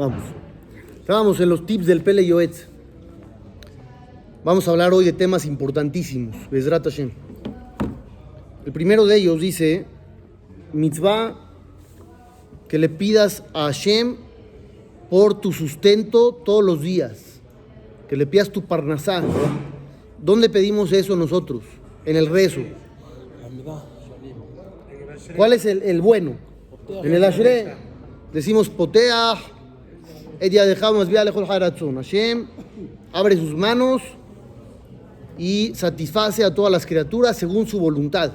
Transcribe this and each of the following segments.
Vamos. Estábamos en los tips del Pele Yoetz. Vamos a hablar hoy de temas importantísimos. Hashem. El primero de ellos dice, mitzvah, que le pidas a Hashem por tu sustento todos los días. Que le pidas tu parnasá. ¿Dónde pedimos eso nosotros? En el rezo. ¿Cuál es el, bueno? En el Ashre decimos potea, lejos Hashem abre sus manos y satisface a todas las criaturas según su voluntad.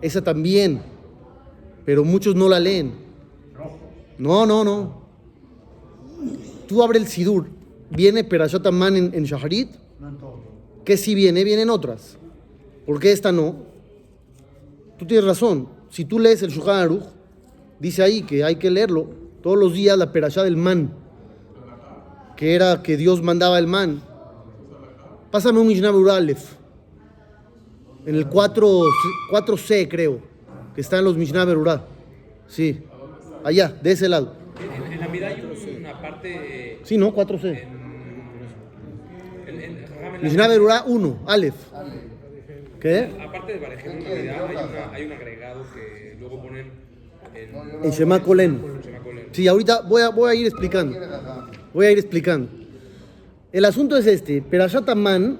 Esa también, pero muchos no la leen. No, no, no. Tú abre el Sidur. ¿Viene Perashat Amman en, en Shaharit? ¿Qué sí viene? Vienen otras. ¿Por qué esta no? Tú tienes razón. Si tú lees el Shulchan Aruch, dice ahí que hay que leerlo todos los días la perashá del man, que era que Dios mandaba el man. Pásame un Mishnah Aleph, en el 4, 4C creo, que están los Mishnah Berurah. Sí, allá, de ese lado. En, en la Midá hay una parte. eh, Sí, ¿no? 4C. En, en, en, Jajam, en la- Mishnah Berurah 1, Aleph. ¿Qué? Aparte de Barejem, en realidad hay, una, hay un agregado que luego ponen en. Shema. Sí, ahorita voy a, voy a ir explicando. Voy a ir explicando. El asunto es este. Perashat Amman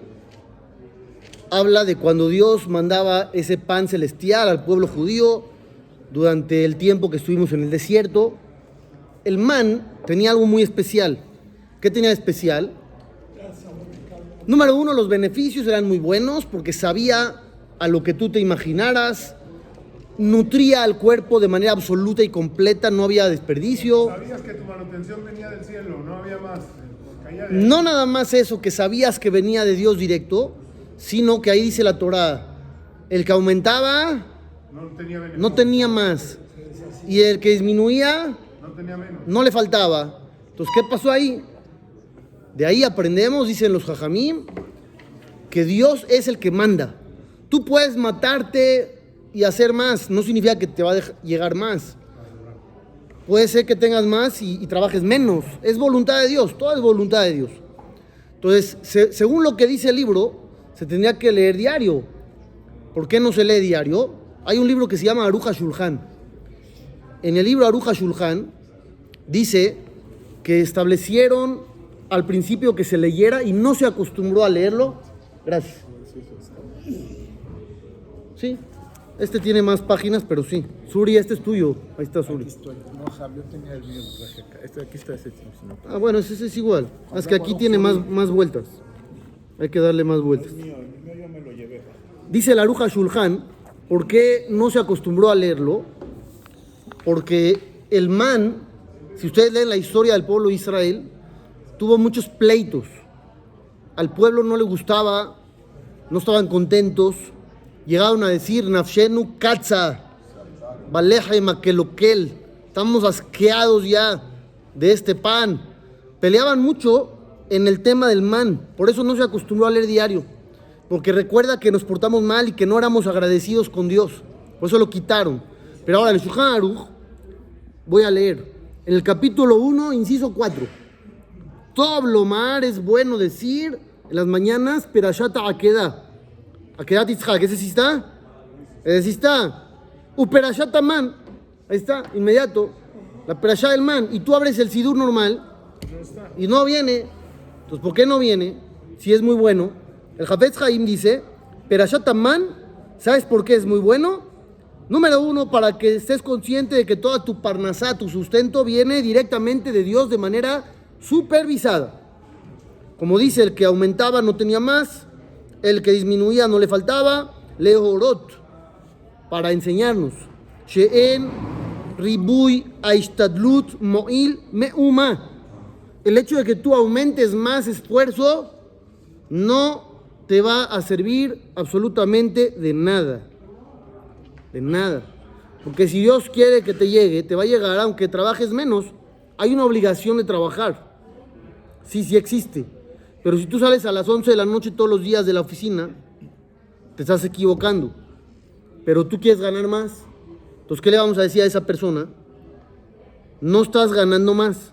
habla de cuando Dios mandaba ese pan celestial al pueblo judío durante el tiempo que estuvimos en el desierto. El man tenía algo muy especial. ¿Qué tenía de especial? Número uno, los beneficios eran muy buenos porque sabía a lo que tú te imaginaras, nutría al cuerpo de manera absoluta y completa, no había desperdicio. Sabías que tu manutención venía del cielo, no había más. De No nada más eso, que sabías que venía de Dios directo, sino que ahí dice la Torah, el que aumentaba no tenía beneficio, no tenía más, y el que disminuía no tenía menos. no le faltaba. Entonces, ¿qué pasó ahí? De ahí aprendemos, dicen los jajamim, que Dios es el que manda. Tú puedes matarte y hacer más, no significa que te va a llegar más. Puede ser que tengas más y, trabajes menos. Es voluntad de Dios, todo es voluntad de Dios. Entonces, se- según lo que dice el libro, se tendría que leer diario. ¿Por qué no se lee diario? Hay un libro que se llama Aruja Shulchan. En el libro Aruja Shulchan dice que establecieron al principio que se leyera y no se acostumbró a leerlo. Gracias. Sí, este tiene más páginas, pero sí. Suri, este es tuyo. Ahí está Suri. No, Jab, yo tenía el mío, lo traje acá. Este de aquí está ese, si no. Ah, bueno, ese es igual. Es que aquí tiene más, más vueltas. Hay que darle más vueltas. El mío, el mío yo me lo llevé. Dice la Aruja Shulchan, ¿por qué no se acostumbró a leerlo? Porque el man, si ustedes leen la historia del pueblo de Israel, tuvo muchos pleitos. Al pueblo no le gustaba, no estaban contentos. Llegaron a decir, Nafshenu Katza, Baleja y Makelokel, estamos asqueados ya de este pan. Peleaban mucho en el tema del man, por eso no se acostumbró a leer diario, porque recuerda que nos portamos mal y que no éramos agradecidos con Dios, por eso lo quitaron. Pero ahora el Shulchan Aruch, voy a leer, en el capítulo 1, inciso 4. Todo Lomar es bueno decir en las mañanas, Perashata Akeda. Akedat Yitzhak, ¿ese sí está? Ese sí está. Uperashat Man, ahí está, inmediato. La Perashá del Man. Y tú abres el Sidur normal y no viene. Entonces, ¿por qué no viene? Si es muy bueno. El Hafetz Haim dice, Perashat Man, ¿sabes por qué es muy bueno? Número uno, para que estés consciente de que toda tu parnasá, tu sustento, viene directamente de Dios de manera supervisada. Como dice, el que aumentaba no tenía más, el que disminuía no le faltaba, leorot, para enseñarnos. She'en ribui aishtadlut mo'il me'uma. El hecho de que tú aumentes más esfuerzo no te va a servir absolutamente de nada. De nada. Porque si Dios quiere que te llegue, te va a llegar aunque trabajes menos. Hay una obligación de trabajar. Sí, sí existe. Pero si tú sales a las 11 de la noche todos los días de la oficina, te estás equivocando. Pero tú quieres ganar más. Entonces, ¿qué le vamos a decir a esa persona? no estás ganando más.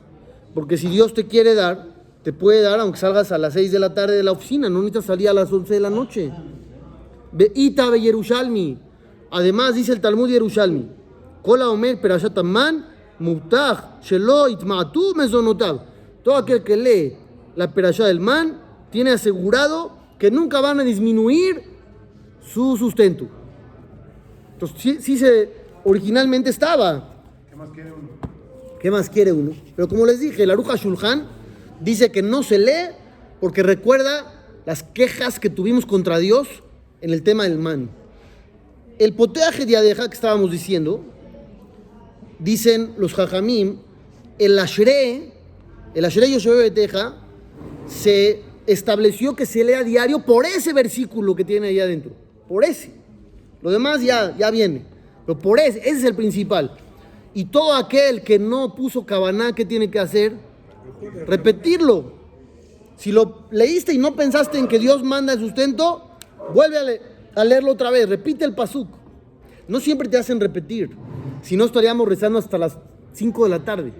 Porque si Dios te quiere dar, te puede dar aunque salgas a las 6 de la tarde de la oficina, no necesitas salir a las 11 de la noche. Be Yerushalmi. Además dice el Talmud Yerushalmi, Kola Omer Perashat Amman, Mubtach, Shelo Itma'atu Mezonotav. Todo aquel que lee la Perashá del Man tiene asegurado que nunca van a disminuir su sustento. Entonces, sí, sí se, originalmente estaba. ¿Qué más quiere uno? ¿Qué más quiere uno? Pero como les dije, la Aruja Shulchan dice que no se lee porque recuerda las quejas que tuvimos contra Dios en el tema del man. El poteaje de Adeja que estábamos diciendo, dicen los Jajamim, el Ashre, el Ashre Yoshua Beteja, se estableció que se lea diario por ese versículo que tiene ahí adentro. Por ese. Lo demás ya, ya viene. Pero por ese, ese es el principal. Y todo aquel que no puso cabaná, ¿qué tiene que hacer? Repetirlo. Si lo leíste y no pensaste en que Dios manda el sustento, vuelve a, le- a leerlo otra vez. Repite el pasuk. No siempre te hacen repetir. Si no, estaríamos rezando hasta las 5 de la tarde.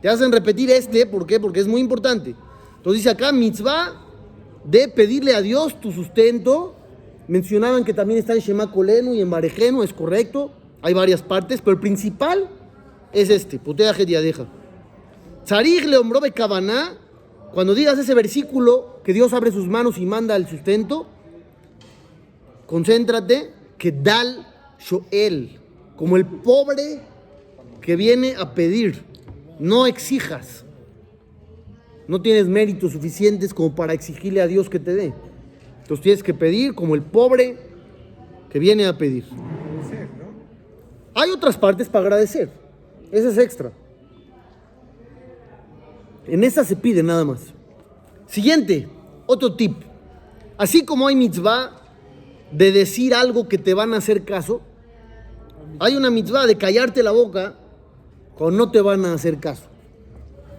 Te hacen repetir este, ¿por qué? Porque es muy importante. Entonces dice acá, mitzvah de pedirle a Dios tu sustento. Mencionaban que también está en Shema Kolenu y en Barejenu, es correcto. Hay varias partes, pero el principal es este, Putea Diadeja. Tzarich leombrobe kavaná, cuando digas ese versículo que Dios abre sus manos y manda el sustento, concéntrate que dal shoel, como el pobre que viene a pedir, no exijas. No tienes méritos suficientes como para exigirle a Dios que te dé. Entonces tienes que pedir como el pobre que viene a pedir. Hay otras partes para agradecer. Ese es extra. En esa se pide nada más. Siguiente, otro tip. Así como hay mitzvah de decir algo que te van a hacer caso, hay una mitzvah de callarte la boca cuando no te van a hacer caso.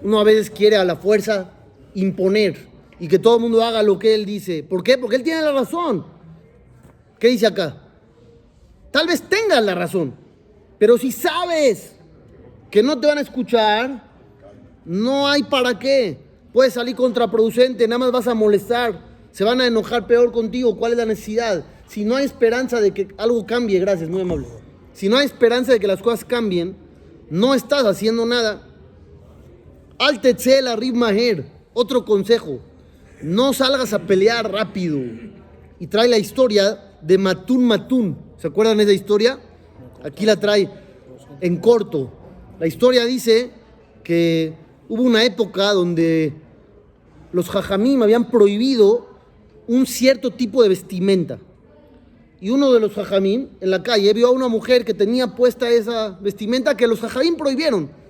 Uno a veces quiere a la fuerza imponer y que todo el mundo haga lo que él dice. ¿Por qué? Porque él tiene la razón. ¿Qué dice acá? Tal vez tengas la razón, pero si sabes que no te van a escuchar, no hay para qué. Puedes salir contraproducente, nada más vas a molestar, se van a enojar peor contigo. ¿Cuál es la necesidad? Si no hay esperanza de que algo cambie, gracias, muy amable. Si no hay esperanza de que las cosas cambien, no estás haciendo nada. Al tetzel arrib maher, otro consejo, no salgas a pelear rápido. Y trae la historia de Matún Matún. ¿Se acuerdan de esa historia? Aquí la trae en corto. La historia dice que hubo una época donde los jajamim habían prohibido un cierto tipo de vestimenta. Y uno de los jajamim en la calle vio a una mujer que tenía puesta esa vestimenta que los jajamim prohibieron.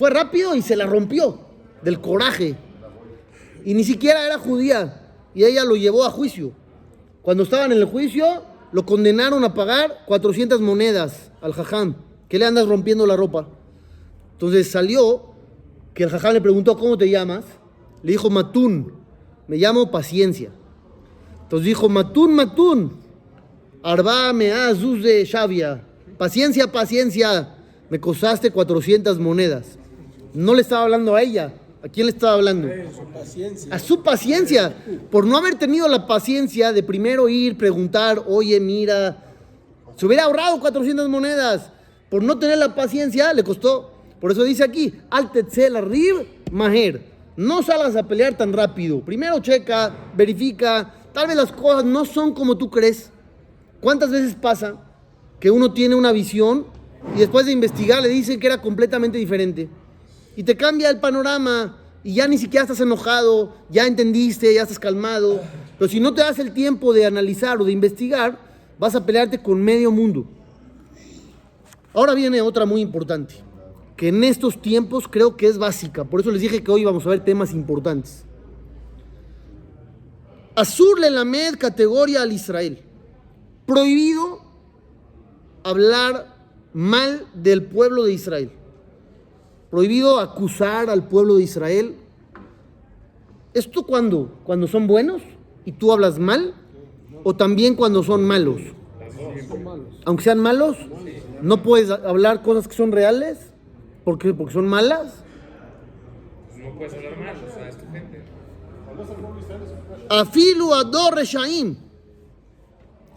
Fue rápido y se la rompió del coraje. Y ni siquiera era judía. Y ella lo llevó a juicio. Cuando estaban en el juicio, lo condenaron a pagar 400 monedas al jajam. ¿Qué le andas rompiendo la ropa? Entonces salió que el jajam le preguntó, ¿cómo te llamas? Le dijo, Matún. Me llamo Paciencia. Entonces dijo, Matún, Matún. Arba me azuz de Shavia. Paciencia, paciencia. Me costaste 400 monedas. No le estaba hablando a ella. ¿A quién le estaba hablando? A su paciencia. Por no haber tenido la paciencia de primero ir, preguntar, oye, mira. Se hubiera ahorrado 400 monedas. Por no tener la paciencia, le costó. Por eso dice aquí, al tetzel arrib maher. No salgas a pelear tan rápido. Primero checa, verifica. Tal vez las cosas no son como tú crees. ¿Cuántas veces pasa que uno tiene una visión y después de investigar le dicen que era completamente diferente? Y te cambia el panorama y ya ni siquiera estás enojado, ya entendiste, ya estás calmado. Pero si no te das el tiempo de analizar o de investigar, vas a pelearte con medio mundo. Ahora viene otra muy importante, que en estos tiempos creo que es básica. Por eso les dije que hoy vamos a ver temas importantes. Azur le lamed categoría al Israel. Prohibido hablar mal del pueblo de Israel. Prohibido acusar al pueblo de Israel. ¿Esto cuando? ¿Cuando son buenos y tú hablas mal? ¿O también cuando son malos? Aunque sean malos, no puedes hablar cosas que son reales. ¿Por qué? ¿Porque son malas? No puedes hablar mal, o sea, es tu gente. Afilu ador reshaim.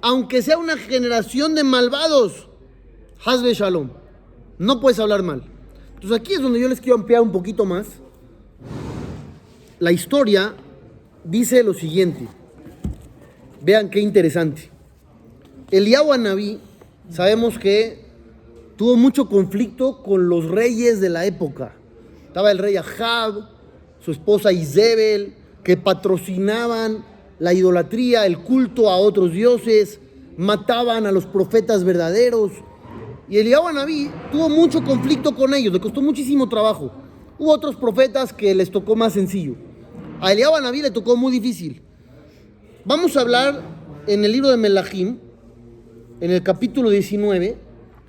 Aunque sea una generación de malvados, Hazbe Shalom. No puedes hablar mal. Entonces aquí es donde yo les quiero ampliar un poquito más. La historia dice lo siguiente. Vean qué interesante. Eliyahu Anabí, sabemos que tuvo mucho conflicto con los reyes de la época. Estaba el rey Ahab, su esposa Isabel, que patrocinaban la idolatría, el culto a otros dioses, mataban a los profetas verdaderos. Y Eliyahu Anabí tuvo mucho conflicto con ellos, le costó muchísimo trabajo. Hubo otros profetas que les tocó más sencillo. A Eliyahu Anabí le tocó muy difícil. Vamos a hablar en el libro de Melahim, en el capítulo 19.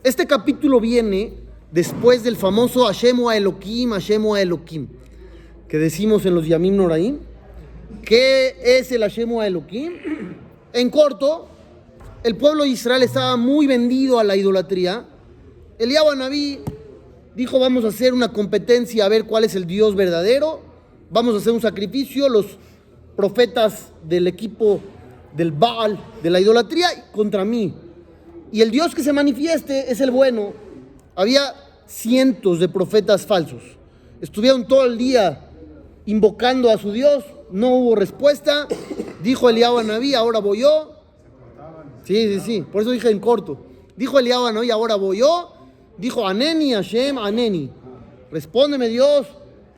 Este capítulo viene después del famoso Hashemu a Elohim, Elohim, que decimos en los Yamim Noraim. ¿Qué es el Hashemu a? En corto, el pueblo de Israel estaba muy vendido a la idolatría. Eliyahu Anabí dijo, vamos a hacer una competencia a ver cuál es el Dios verdadero. Vamos a hacer un sacrificio. Los profetas del equipo del Baal, de la idolatría, contra mí. Y el Dios que se manifieste es el bueno. Había cientos de profetas falsos. Estuvieron todo el día invocando a su Dios. No hubo respuesta. Dijo Eliyahu Anabí, ahora voy yo. Sí, sí, sí. Por eso dije en corto. Dijo Eliyahu Anabí, ahora voy yo. Dijo Aneni, Hashem, Aneni. Respóndeme Dios,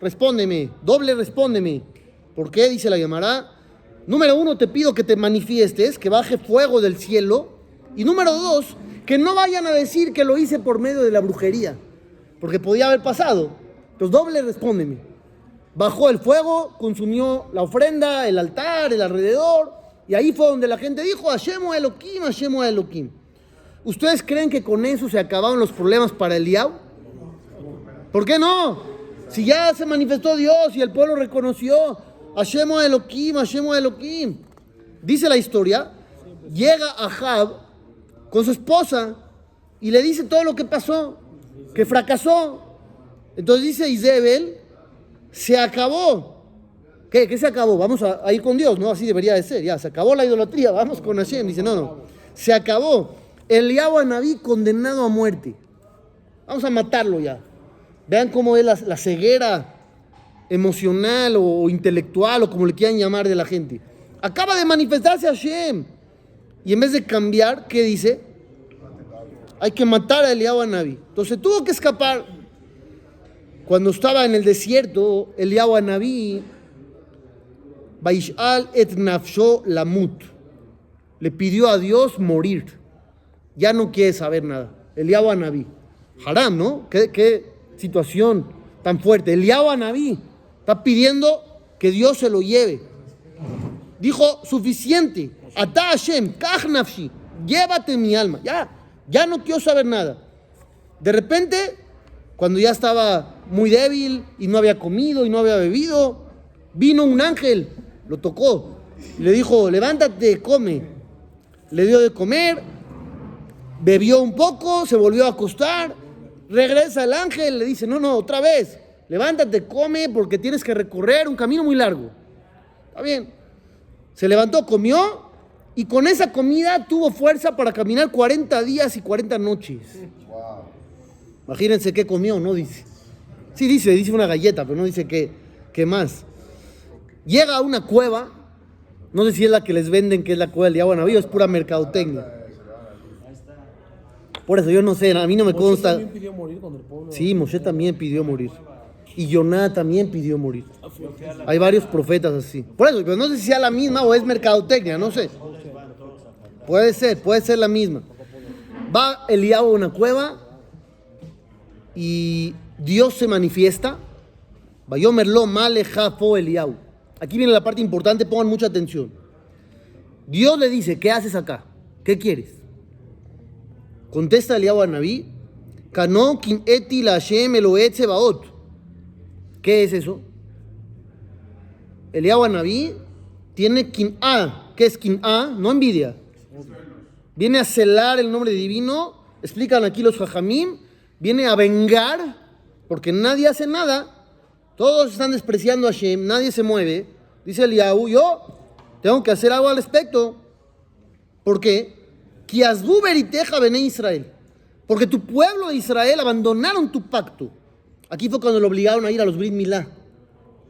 respóndeme. Doble respóndeme. ¿Por qué? Dice la llamará. Número uno, te pido que te manifiestes, que baje fuego del cielo. Y número dos, que no vayan a decir que lo hice por medio de la brujería. Porque podía haber pasado. Entonces, doble respóndeme. Bajó el fuego, consumió la ofrenda, el altar, el alrededor. Y ahí fue donde la gente dijo, Hashemu Elohim, Hashemu Elohim. ¿Ustedes creen que con eso se acabaron los problemas para Eliau? ¿Por qué no? Si ya se manifestó Dios y el pueblo reconoció, Hashemu Elohim, Hashemu Elohim. Dice la historia, llega Ahab con su esposa y le dice todo lo que pasó, que fracasó. Entonces dice Isabel, se acabó. ¿Qué? ¿Qué se acabó? Vamos a, ir con Dios, ¿no? Así debería de ser. Ya, se acabó la idolatría, vamos con Hashem. Dice, no, no, se acabó. Eliyahu Anabí condenado a muerte. Vamos a matarlo ya. Vean cómo es la, ceguera emocional o intelectual o como le quieran llamar de la gente. Acaba de manifestarse Hashem. Y en vez de cambiar, ¿qué dice? Hay que matar a Eliyahu Anabí. Entonces tuvo que escapar. Cuando estaba en el desierto, Eliyahu Anabí, Baishal et nafsho lamut, le pidió a Dios morir. Ya no quiere saber nada. Eliyahu Anabí. Haram, ¿no? ¿Qué, qué situación tan fuerte. Eliyahu Anabí está pidiendo que Dios se lo lleve. Dijo, suficiente. Ata Hashem, kach llévate mi alma. Ya, ya no quiero saber nada. De repente, cuando ya estaba muy débil y no había comido y no había bebido, vino un ángel, lo tocó y le dijo, levántate, come. Le dio de comer, bebió un poco, se volvió a acostar, regresa el ángel, le dice, no, no, otra vez, levántate, come porque tienes que recorrer un camino muy largo. Está bien. Se levantó, comió y con esa comida tuvo fuerza para caminar 40 días y 40 noches. Imagínense qué comió, no dice. Sí dice, dice una galleta, pero no dice qué, qué más. Llega a una cueva, no sé si es la que les venden, que es la cueva del diablo navío, es pura mercadotecnia. Por eso yo no sé, a mí no me consta. también pidió morir cuando el pueblo. Sí, Moshe también pidió morir. Y Yoná también pidió morir. Hay varios profetas así. Por eso, pero no sé si sea la misma o es mercadotecnia, no sé. Puede ser, puede ser la misma. Va Eliab a una cueva y Dios se manifiesta. Vayomerlo male jafo Eliab. Aquí viene la parte importante, pongan mucha atención. Dios le dice, ¿qué haces acá? ¿Qué quieres? Contesta Eliab a Naví, Kano kim eti la Sebaot. ¿Qué es eso? Eliab a Naví tiene kim A. ¿Qué es kim A? No envidia. Viene a celar el nombre divino. Explican aquí los jajamim. Viene a vengar porque nadie hace nada, todos están despreciando a Hashem, nadie se mueve. Dice Eliyahu, yo tengo que hacer algo al respecto. ¿Por qué? Israel. Porque tu pueblo de Israel abandonaron tu pacto. Aquí fue cuando lo obligaron a ir a los Brit Milá,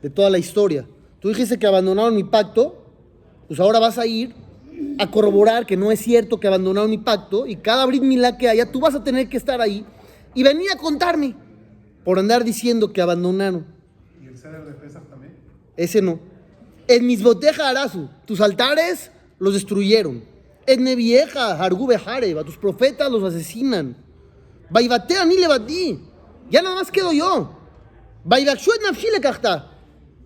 de toda la historia. Tú dijiste que abandonaron mi pacto, pues ahora vas a ir a corroborar que no es cierto que abandonaron mi pacto y cada Brit Milá que haya, tú vas a tener que estar ahí y venir a contarme por andar diciendo que abandonaron. ¿Y el ceder de Pesach también? Ese no. En mis botejas Arazu, tus altares los destruyeron. En Nevieja, Jareb, a tus profetas los asesinan. Baibatea ni levatí. Ya nada más quedo yo.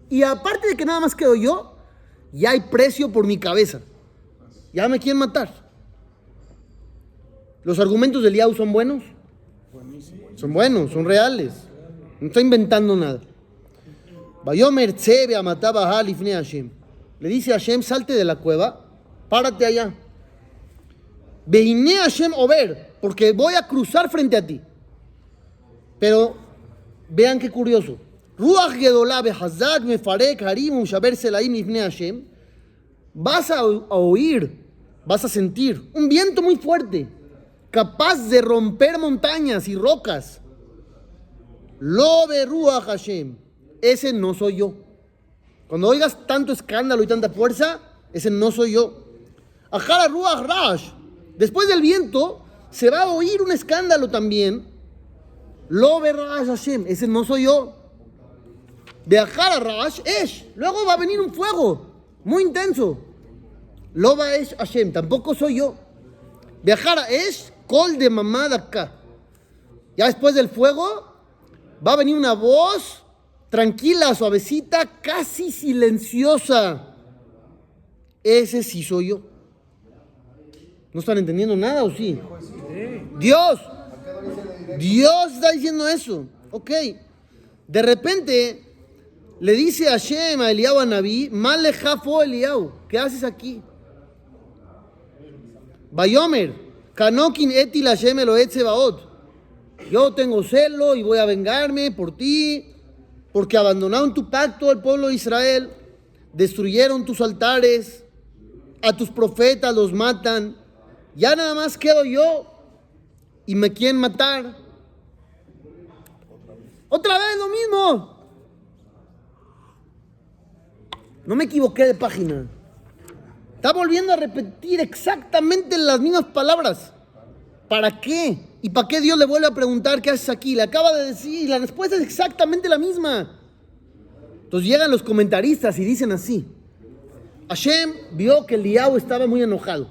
Y aparte de que nada más quedo yo, ya hay precio por mi cabeza. Ya me quieren matar. ¿Los argumentos del Yahoo son buenos? Son buenos, son reales. No está inventando nada. Le dice a Hashem, salte de la cueva, párate allá. Veine Hashem Over, porque voy a cruzar frente a ti. Pero vean qué curioso. Ruach Gedolá Behazak Mefarek Harim Ushaber Selaim Ifne Hashem. Vas a, oír, vas a sentir un viento muy fuerte, capaz de romper montañas y rocas. Lo Ruach Hashem. Ese no soy yo. Cuando oigas tanto escándalo y tanta fuerza, ese no soy yo. Ajara Ruach Rash. Después del viento, se va a oír un escándalo también. Lo Rash Hashem. Ese no soy yo. De Rash Esh. Luego va a venir un fuego muy intenso. Lo Esh Hashem. Tampoco soy yo. De Ajara. Col de mamada. Ya después del fuego, va a venir una voz tranquila, suavecita, casi silenciosa. Ese sí soy yo. ¿No están entendiendo nada o sí? Dios. Dios está diciendo eso. Ok. De repente le dice a Hashem, a Eliyahu a Naví, Male ¿qué haces aquí? Bayomer, Kanokin etil Hashem Elohet Sebaot. Yo tengo celo y voy a vengarme por ti, porque abandonaron tu pacto el pueblo de Israel, destruyeron tus altares, a tus profetas los matan, ya nada más quedo yo y me quieren matar. Otra vez lo mismo. No me equivoqué de página. Está volviendo a repetir exactamente las mismas palabras. ¿Para qué? ¿Y para qué Dios le vuelve a preguntar qué haces aquí? Le acaba de decir y la respuesta es exactamente la misma. Entonces llegan los comentaristas y dicen así. Hashem vio que Eliyahu estaba muy enojado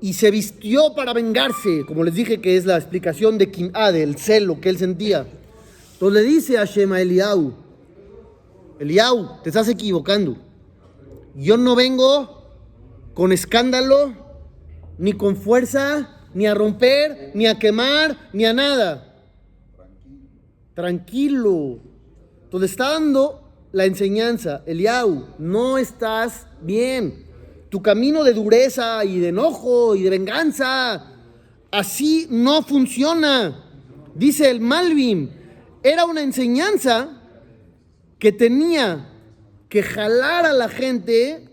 y se vistió para vengarse, como les dije que es la explicación de Kim'ah, del celo que él sentía. Entonces le dice Hashem a Eliyahu, Eliyahu, te estás equivocando. Yo no vengo con escándalo, ni con fuerza, ni a romper, ni a quemar, ni a nada. Tranquilo. Entonces está dando la enseñanza, Eliyahu, no estás bien. Tu camino de dureza y de enojo y de venganza, así no funciona. Dice el Malvin, era una enseñanza que tenía que jalar a la gente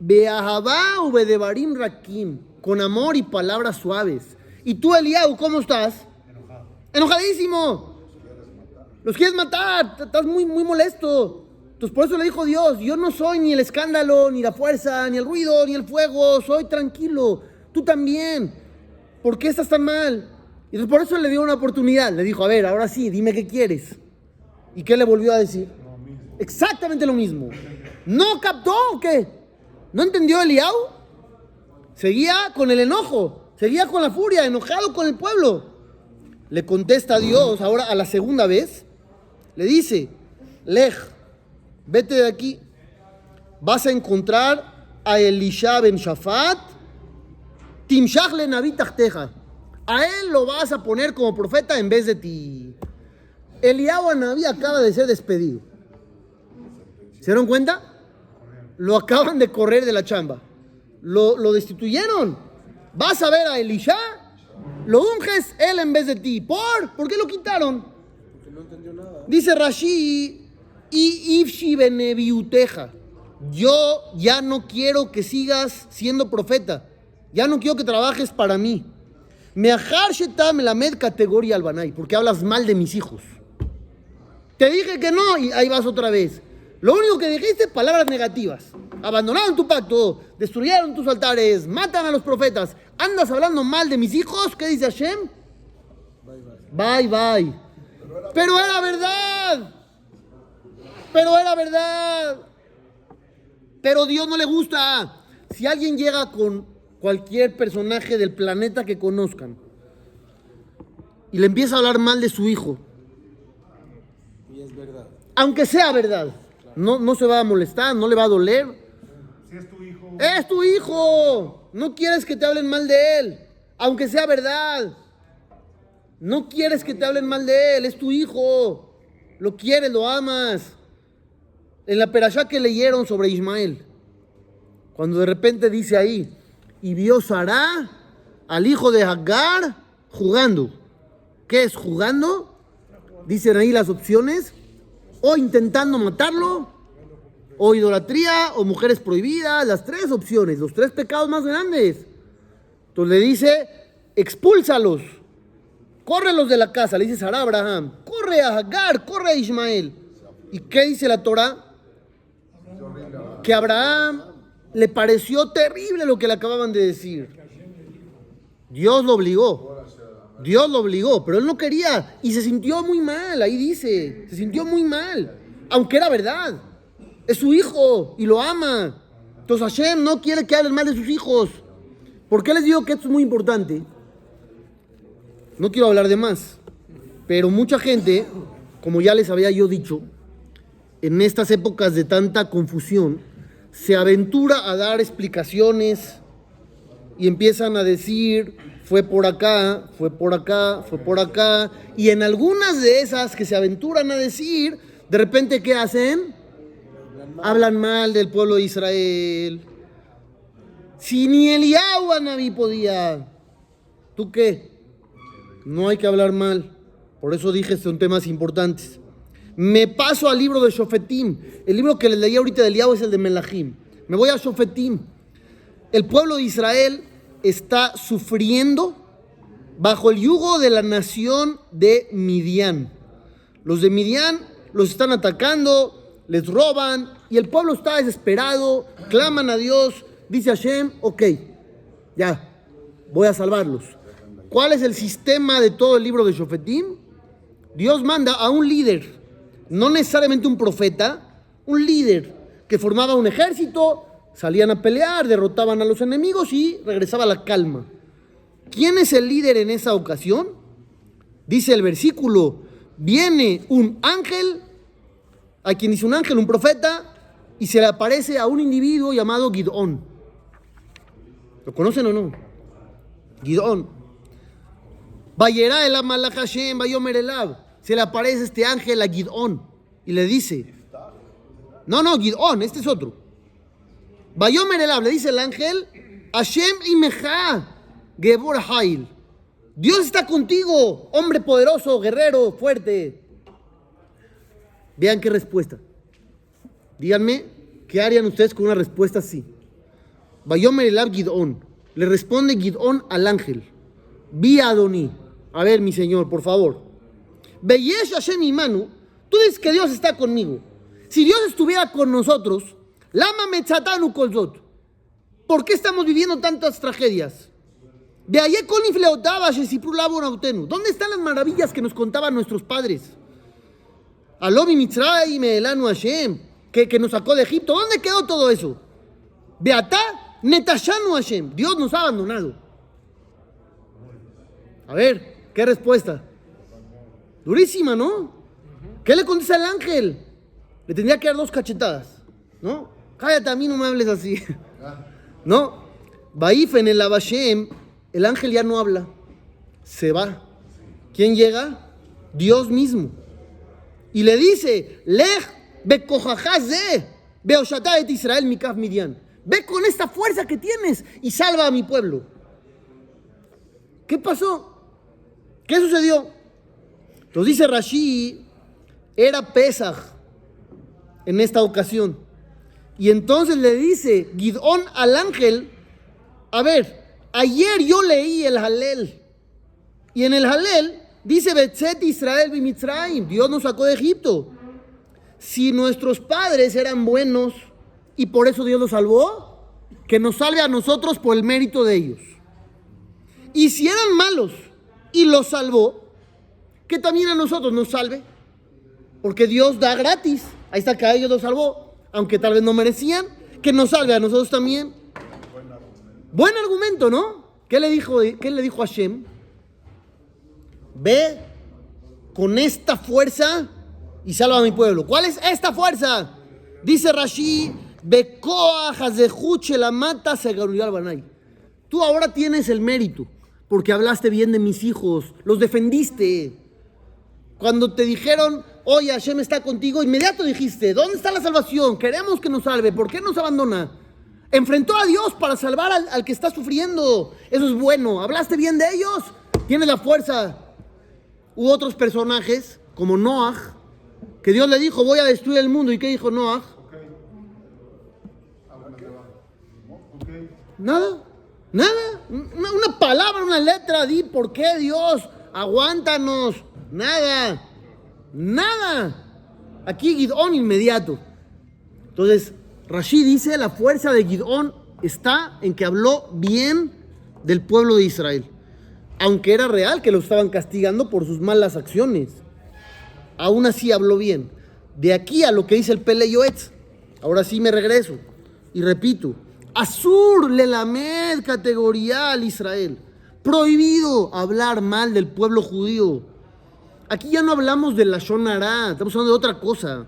Beahabá o Bedebarim Rakim, con amor y palabras suaves. Y tú, Eliau, ¿cómo estás? Enojadísimo. Los quieres matar, estás muy, muy molesto. Entonces por eso le dijo Dios, yo no soy ni el escándalo, ni la fuerza, ni el ruido, ni el fuego, soy tranquilo. Tú también. ¿Por qué estás tan mal? Y entonces por eso le dio una oportunidad. Le dijo, a ver, ahora sí, dime qué quieres. ¿Y qué le volvió a decir? Exactamente lo mismo. ¿No captó o qué? ¿No entendió Eliau? Seguía con el enojo, seguía con la furia, enojado con el pueblo. Le contesta Dios ahora a la segunda vez. Le dice, Lej, vete de aquí. Vas a encontrar a Elisha ben Shafat, Timshach le Tachteja. A él lo vas a poner como profeta en vez de ti. Eliyahu Naví acaba de ser despedido. ¿Se dieron cuenta? Lo acaban de correr de la chamba. Lo, lo destituyeron. Vas a ver a Elisha, Lo unges él en vez de ti. ¿Por? ¿Por qué lo quitaron? Porque no entendió nada. Dice Rashi, y Ifshi beneviuteja. Yo ya no quiero que sigas siendo profeta. Ya no quiero que trabajes para mí. Me me la med categoría albanay, porque hablas mal de mis hijos. Te dije que no y ahí vas otra vez. Lo único que dijiste, palabras negativas. Abandonaron tu pacto, destruyeron tus altares, matan a los profetas. Andas hablando mal de mis hijos, ¿qué dice Hashem? Bye, bye. Pero era verdad. Pero era verdad. Pero Dios no le gusta. Si alguien llega con cualquier personaje del planeta que conozcan y le empieza a hablar mal de su hijo, Y es verdad. aunque sea verdad, no, no se va a molestar, no le va a doler. Si es tu hijo. Es tu hijo. No quieres que te hablen mal de él, aunque sea verdad. No quieres que te hablen mal de él, es tu hijo. Lo quieres, lo amas. En la perashá que leyeron sobre Ismael, cuando de repente dice ahí, y vio Sará al hijo de Hagar jugando. ¿Qué es jugando? Dicen ahí las opciones. O intentando matarlo, o idolatría, o mujeres prohibidas, las tres opciones, los tres pecados más grandes. Entonces le dice, expúlsalos, córrelos de la casa, le dice a Abraham, corre a Hagar, corre a Ismael. ¿Y qué dice la Torah? Que Abraham le pareció terrible lo que le acababan de decir. Dios lo obligó. Dios lo obligó, pero él no quería y se sintió muy mal, ahí dice, se sintió muy mal, aunque era verdad. Es su hijo y lo ama. Entonces Hashem no quiere que hablen mal de sus hijos. ¿Por qué les digo que esto es muy importante? No quiero hablar de más, pero mucha gente, como ya les había yo dicho, en estas épocas de tanta confusión, se aventura a dar explicaciones y empiezan a decir, fue por acá, fue por acá, fue por acá, y en algunas de esas que se aventuran a decir, de repente, ¿qué hacen? Hablan mal del pueblo de Israel. Si ni Eliyahu Anabí podía, ¿tú qué? No hay que hablar mal. Por eso dije, son temas importantes. Me paso al libro de Shofetim. El libro que les leí ahorita de Eliyahu es el de Melahim. Me voy a Shofetim. El pueblo de Israel está sufriendo bajo el yugo de la nación de Midian. Los de Midian los están atacando, les roban y el pueblo está desesperado, claman a Dios, dice Hashem, ok, ya, voy a salvarlos. ¿Cuál es el sistema de todo el libro de Shofetim? Dios manda a un líder, no necesariamente un profeta, un líder que formaba un ejército, salían a pelear, derrotaban a los enemigos y regresaba la calma. ¿Quién es el líder en esa ocasión? Dice el versículo, viene un ángel, a quien dice un ángel, un profeta, y se le aparece a un individuo llamado Gidón. ¿Lo conocen o no? Gidón. Vayera el. Se le aparece este ángel a Gidón y le dice, no, no, Gidón, este es otro. Vayomer Elab, le dice el ángel, Hashem Imeja, Gebor Hail. Dios está contigo, hombre poderoso, guerrero, fuerte. Vean qué respuesta. Díganme, ¿qué harían ustedes con una respuesta así? Vayomer Elab Gidón. Le responde Gidón al ángel. Vi a Adoní. A ver, mi señor, por favor. Beyesh Hashem Imanu. Tú dices que Dios está conmigo. Si Dios estuviera con nosotros, Lama Metzatanu Kolzot. ¿Por qué estamos viviendo tantas tragedias? De ayer ¿Dónde están las maravillas que nos contaban nuestros padres? Alomi Mitzrayim Elanu Hashem, que, nos sacó de Egipto. ¿Dónde quedó todo eso? Beatá Netashanu Hashem. Dios nos ha abandonado. A ver, ¿qué respuesta? Durísima, ¿no? ¿Qué le contesta al ángel? Le tendría que dar dos cachetadas, ¿no? Cállate, a mí no me hables así. ¿No? Baif en el Abashem, el ángel ya no habla. Se va. ¿Quién llega? Dios mismo. Y le dice, Lej et Israel mikaf midian. Ve con esta fuerza que tienes y salva a mi pueblo. ¿Qué pasó? ¿Qué sucedió? Entonces dice Rashi, era Pesaj en esta ocasión. Y entonces le dice Gidón al ángel, a ver, ayer yo leí el Halel. Y en el Halel dice Betzet Israel Bimitzraim, Dios nos sacó de Egipto. Si nuestros padres eran buenos y por eso Dios los salvó, que nos salve a nosotros por el mérito de ellos. Y si eran malos y los salvó, que también a nosotros nos salve. Porque Dios da gratis. Ahí está que a ellos los salvó, aunque tal vez no merecían, que nos salve a nosotros también. Buen argumento, ¿no? ¿Qué le dijo, qué le dijo a Hashem? Ve con esta fuerza y salva a mi pueblo. ¿Cuál es esta fuerza? Dice Rashi, Hazehuche la mata se Banay. Tú ahora tienes el mérito porque hablaste bien de mis hijos, los defendiste. Cuando te dijeron, oye, Hashem está contigo, inmediato dijiste, ¿dónde está la salvación? Queremos que nos salve, ¿por qué nos abandona? Enfrentó a Dios para salvar al, al que está sufriendo. Eso es bueno. Hablaste bien de ellos, tienes la fuerza. Hubo otros personajes, como Noah, que Dios le dijo, voy a destruir el mundo. ¿Y qué dijo Noah? Nada, nada. Una, una palabra, una letra, di, ¿por qué Dios? Aguántanos. Nada, nada. Aquí Gidón inmediato. Entonces, Rashid dice, la fuerza de Gidón está en que habló bien del pueblo de Israel. Aunque era real que lo estaban castigando por sus malas acciones. Aún así habló bien. De aquí a lo que dice el Pele Yoetz. Ahora sí me regreso. Y repito. Azur le lamed categoría al Israel. Prohibido hablar mal del pueblo judío. Aquí ya no hablamos de la Shonara, estamos hablando de otra cosa.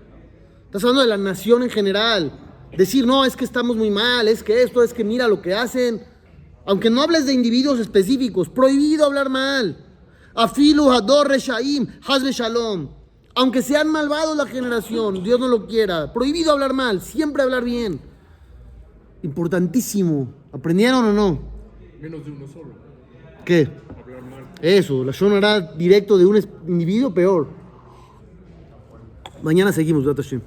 Estás hablando de la nación en general. Decir, no, es que estamos muy mal, es que esto, es que mira lo que hacen. Aunque no hables de individuos específicos, prohibido hablar mal. Afilu, Hador, Reshaim, Hazbe Shalom. Aunque sean malvados la generación, Dios no lo quiera. Prohibido hablar mal, siempre hablar bien. Importantísimo. ¿Aprendieron o no? Menos de uno solo. ¿Qué? Eso, la Shonara directo de un individuo peor. Mañana seguimos, Data Hashem.